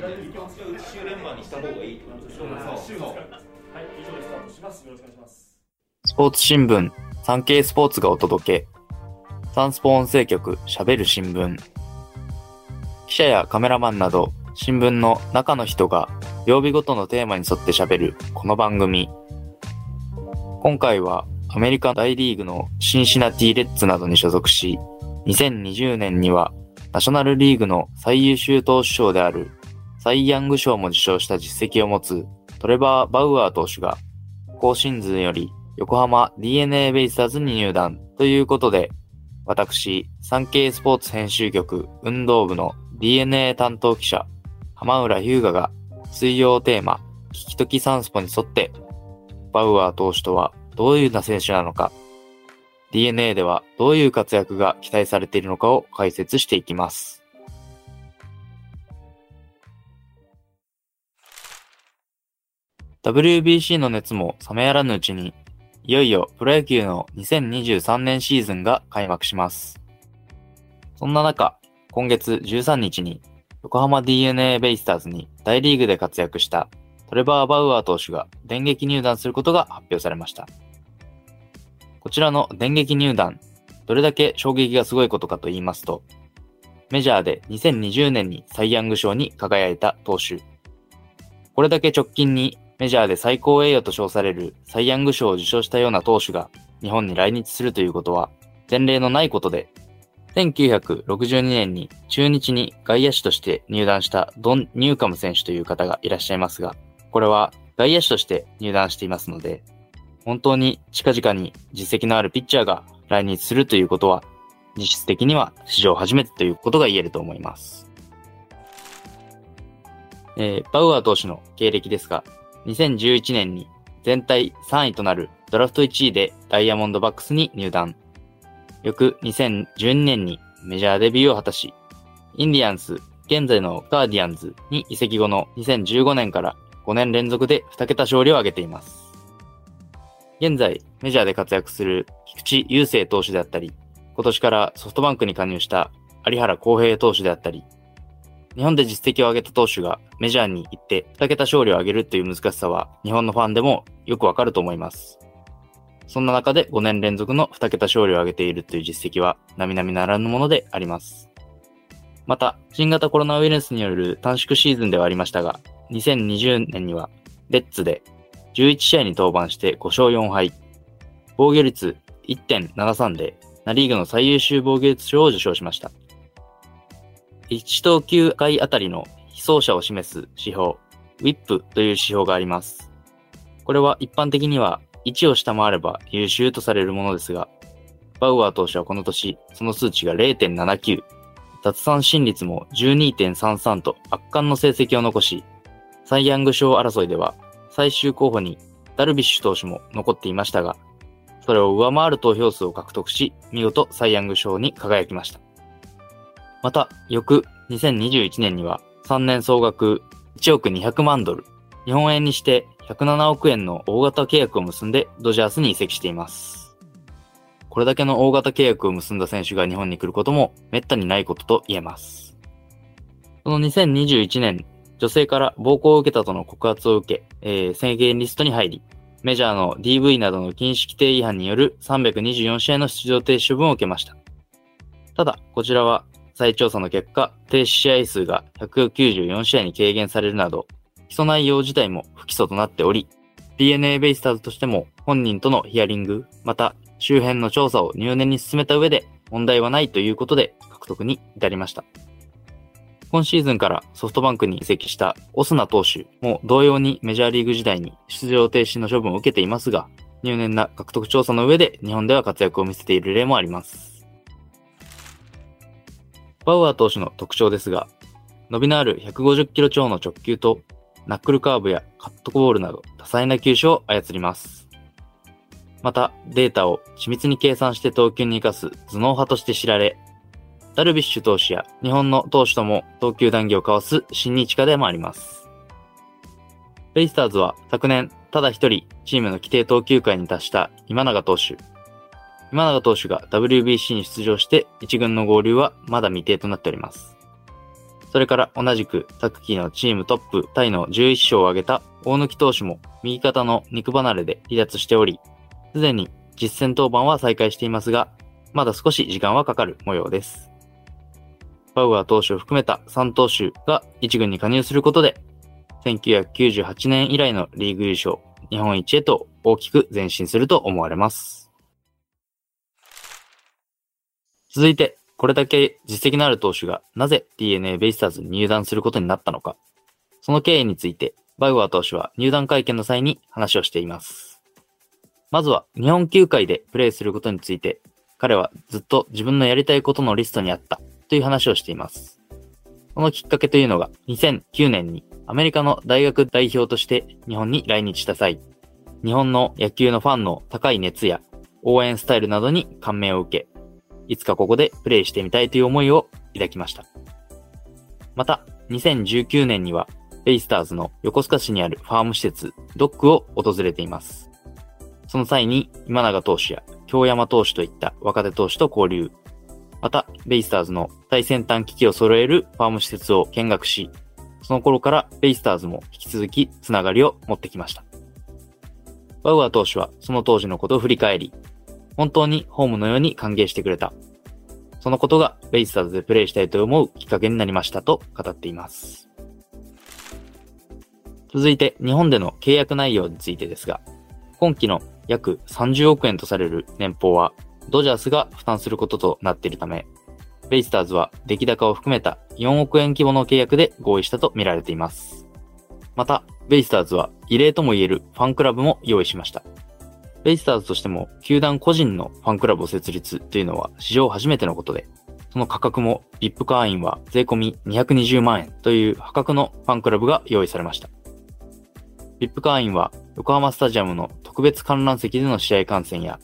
週連番にした方がいいってことでしょはい、以上でスタートします。よろしくお願いします。スポーツ新聞、産経スポーツがお届け。サンスポ音声局、喋る新聞。記者やカメラマンなど、新聞の中の人が曜日ごとのテーマに沿って喋るこの番組。今回はアメリカ大リーグのシンシナティレッツなどに所属し、2020年にはナショナルリーグの最優秀投手賞であるサイ・ヤング賞も受賞した実績を持つトレバー・バウアー投手が今シーズンより横浜 DNA ベイスターズに入団ということで、私、産経スポーツ編集局運動部の DNA 担当記者、浜浦優雅が水曜テーマ、聞きときサンスポに沿って、バウアー投手とはどういうな選手なのか、DNA ではどういう活躍が期待されているのかを解説していきます。WBC の熱も冷めやらぬうちに、いよいよプロ野球の2023年シーズンが開幕します。そんな中、今月13日に横浜 DNA ベイスターズに大リーグで活躍したトレバー・バウアー投手が電撃入団することが発表されました。こちらの電撃入団、どれだけ衝撃がすごいことかと言いますと、メジャーで2020年にサイ・ヤング賞に輝いた投手。これだけ直近にメジャーで最高栄誉と称されるサイ・ヤング賞を受賞したような投手が日本に来日するということは前例のないことで、1962年に中日に外野手として入団したドン・ニューカム選手という方がいらっしゃいますが、これは外野手として入団していますので、本当に近々に実績のあるピッチャーが来日するということは、実質的には史上初めてということが言えると思います。えーバウアー投手の経歴ですが、2011年に全体3位となるドラフト1位でダイヤモンドバックスに入団。翌2012年にメジャーデビューを果たし、インディアンス、現在のガーディアンズに移籍後の2015年から5年連続で2桁勝利を挙げています。現在、メジャーで活躍する菊池雄星投手であったり、今年からソフトバンクに加入した有原康平投手であったり、日本で実績を上げた投手がメジャーに行って2桁勝利を上げるという難しさは日本のファンでもよくわかると思います。そんな中で5年連続の2桁勝利を上げているという実績は並々ならぬものであります。また、新型コロナウイルスによる短縮シーズンではありましたが、2020年にはレッツで11試合に登板して5勝4敗、防御率1.73でナリーグの最優秀防御率賞を受賞しました。1投球回あたりの非走者を示す指標、WIP という指標があります。これは一般的には1を下回れば優秀とされるものですが、バウアー投手はこの年、その数値が0.79、脱三振率も12.33と圧巻の成績を残し、サイ・ヤング賞争いでは最終候補にダルビッシュ投手も残っていましたが、それを上回る投票数を獲得し、見事サイ・ヤング賞に輝きました。また、翌2021年には3年総額1億200万ドル、日本円にして107億円の大型契約を結んでドジャースに移籍しています。これだけの大型契約を結んだ選手が日本に来ることも滅多にないことと言えます。その2021年、女性から暴行を受けたとの告発を受け、えー制限リストに入り、メジャーの DV などの禁止規定違反による324試合の出場停止処分を受けました。ただ、こちらは再調査の結果、停止試合数が194試合に軽減されるなど、起訴内容自体も不起訴となっており、DNA ベイスターズとしても本人とのヒアリング、また周辺の調査を入念に進めた上で問題はないということで獲得に至りました。今シーズンからソフトバンクに移籍したオスナ投手も同様にメジャーリーグ時代に出場停止の処分を受けていますが、入念な獲得調査の上で日本では活躍を見せている例もあります。バウアー投手の特徴ですが、伸びのある150キロ超の直球と、ナックルカーブやカットボールなど多彩な球種を操ります。また、データを緻密に計算して投球に活かす頭脳派として知られ、ダルビッシュ投手や日本の投手とも投球談義を交わす親日家でもあります。ベイスターズは昨年、ただ一人チームの規定投球回に達した今永投手。今永投手が WBC に出場して一軍の合流はまだ未定となっております。それから同じく昨季のチームトップタイの11勝を挙げた大貫投手も右肩の肉離れで離脱しており、すでに実戦登板は再開していますが、まだ少し時間はかかる模様です。バウアー投手を含めた3投手が1軍に加入することで、1998年以来のリーグ優勝、日本一へと大きく前進すると思われます。続いて、これだけ実績のある投手がなぜ DNA ベイスターズに入団することになったのか、その経緯について、バウアー投手は入団会見の際に話をしています。まずは、日本球界でプレーすることについて、彼はずっと自分のやりたいことのリストにあったという話をしています。そのきっかけというのが、2009年にアメリカの大学代表として日本に来日した際、日本の野球のファンの高い熱や応援スタイルなどに感銘を受け、いつかここでプレイしてみたいという思いを抱きました。また、2019年には、ベイスターズの横須賀市にあるファーム施設、ドックを訪れています。その際に、今永投手や京山投手といった若手投手と交流。また、ベイスターズの最先端機器を揃えるファーム施設を見学し、その頃からベイスターズも引き続きつながりを持ってきました。バウアー投手はその当時のことを振り返り、本当にホームのように歓迎してくれた。そのことがベイスターズでプレイしたいと思うきっかけになりましたと語っています。続いて日本での契約内容についてですが、今期の約30億円とされる年俸はドジャースが負担することとなっているため、ベイスターズは出来高を含めた4億円規模の契約で合意したと見られています。また、ベイスターズは異例とも言えるファンクラブも用意しました。ベイスターズとしても球団個人のファンクラブを設立というのは史上初めてのことで、その価格も VIP 会員は税込み220万円という破格のファンクラブが用意されました。VIP 会員は横浜スタジアムの特別観覧席での試合観戦や、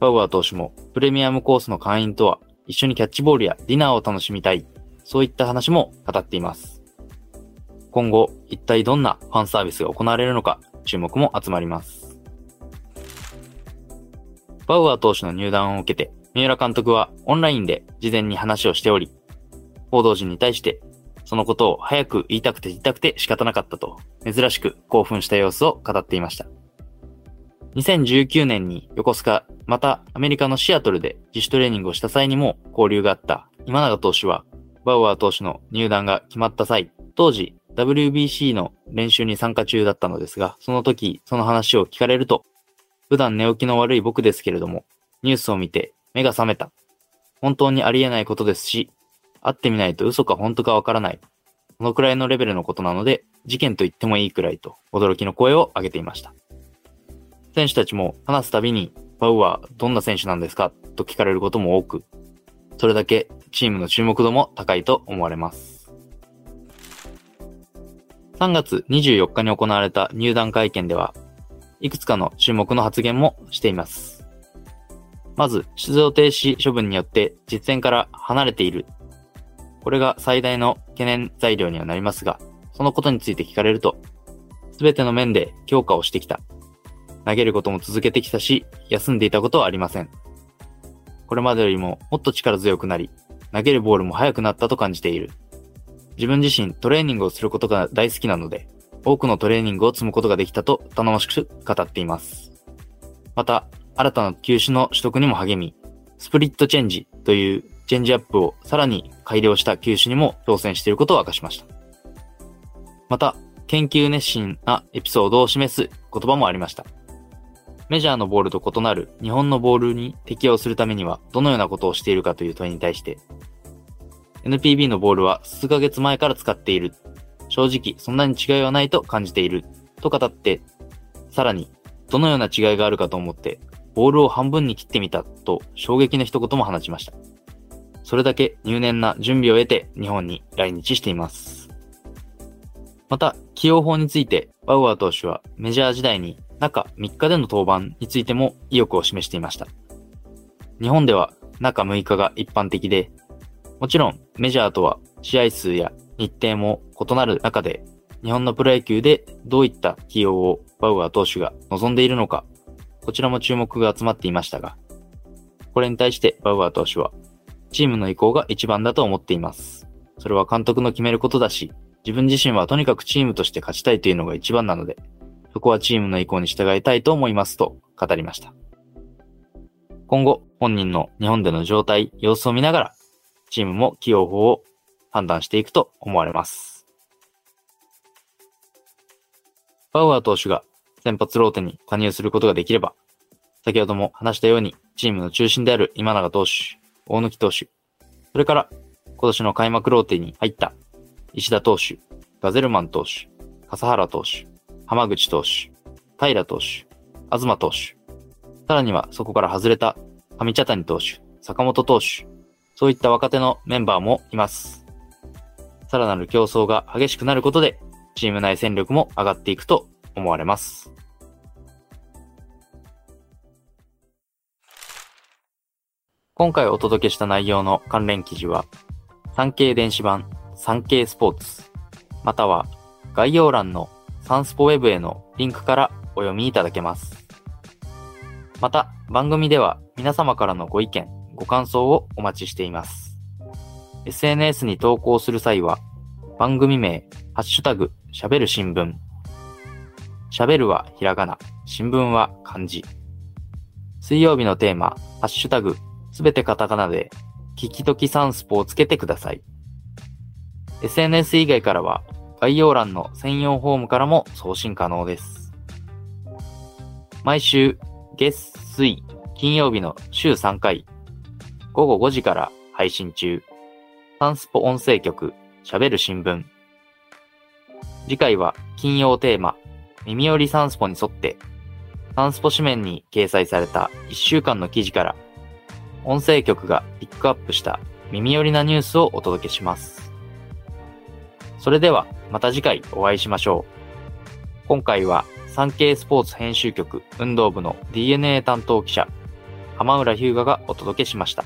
バウアー投手もプレミアムコースの会員とは一緒にキャッチボールやディナーを楽しみたい、そういった話も語っています。今後、一体どんなファンサービスが行われるのか注目も集まります。バウアー投手の入団を受けて、三浦監督はオンラインで事前に話をしており、報道陣に対して、そのことを早く言いたくて言いたくて仕方なかったと、珍しく興奮した様子を語っていました。2019年に横須賀、またアメリカのシアトルで自主トレーニングをした際にも交流があった今永投手は、バウアー投手の入団が決まった際、当時 WBC の練習に参加中だったのですが、その時その話を聞かれると、普段寝起きの悪い僕ですけれども、ニュースを見て目が覚めた。本当にありえないことですし、会ってみないと嘘か本当かわからない。そのくらいのレベルのことなので、事件と言ってもいいくらいと驚きの声を上げていました。選手たちも話すたびに、バウアーどんな選手なんですか？と聞かれることも多く、それだけチームの注目度も高いと思われます。3月24日に行われた入団会見では、いくつかの注目の発言もしています。まず、出場停止処分によって実戦から離れている。これが最大の懸念材料にはなりますが、そのことについて聞かれると、すべての面で強化をしてきた。投げることも続けてきたし、休んでいたことはありません。これまでよりももっと力強くなり、投げるボールも速くなったと感じている。自分自身トレーニングをすることが大好きなので、多くのトレーニングを積むことができたと頼もしく語っています。また、新たな球種の取得にも励み、スプリットチェンジというチェンジアップをさらに改良した球種にも挑戦していることを明かしました。また、研究熱心なエピソードを示す言葉もありました。メジャーのボールと異なる日本のボールに適応するためにはどのようなことをしているかという問いに対して、NPB のボールは数ヶ月前から使っている。正直そんなに違いはないと感じている。と語って、さらに、どのような違いがあるかと思って、ボールを半分に切ってみたと衝撃の一言も放ちました。それだけ入念な準備を得て日本に来日しています。また、起用法について、バウアー投手はメジャー時代に中3日での登板についても意欲を示していました。日本では中6日が一般的で、もちろんメジャーとは試合数や日程も異なる中で、日本のプロ野球でどういった起用をバウアー投手が望んでいるのか、こちらも注目が集まっていましたが、これに対してバウアー投手は、チームの意向が一番だと思っています。それは監督の決めることだし、自分自身はとにかくチームとして勝ちたいというのが一番なので、そこはチームの意向に従いたいと思いますと語りました。今後、本人の日本での状態、様子を見ながら、チームも起用法を判断していくと思われます。バウアー投手が先発ローテに加入することができれば、先ほども話したように、チームの中心である今永投手、大貫投手、それから今年の開幕ローテに入った石田投手、ガゼルマン投手、笠原投手、浜口投手、平投手、東投手、さらにはそこから外れた上茶谷投手、坂本投手、そういった若手のメンバーもいます。さらなる競争が激しくなることで、チーム内戦力も上がっていくと思われます。今回お届けした内容の関連記事は、産経電子版産経スポーツ、または概要欄のサンスポウェブへのリンクからお読みいただけます。また、番組では皆様からのご意見、ご感想をお待ちしています。SNS に投稿する際は、番組名、ハッシュタグ、喋る新聞。喋るはひらがな、新聞は漢字。水曜日のテーマ、ハッシュタグ、すべてカタカナで、聞きときサンスポをつけてください。SNS 以外からは、概要欄の専用フォームからも送信可能です。毎週、月、水、金曜日の週3回、午後5時から配信中、サンスポ音声局、喋る新聞。次回は金曜テーマ、耳寄りサンスポに沿って、サンスポ紙面に掲載された1週間の記事から音声局がピックアップした耳寄りなニュースをお届けします。それではまた次回お会いしましょう。今回は産経スポーツ編集局運動部の DNA 担当記者、浜浦日向がお届けしました。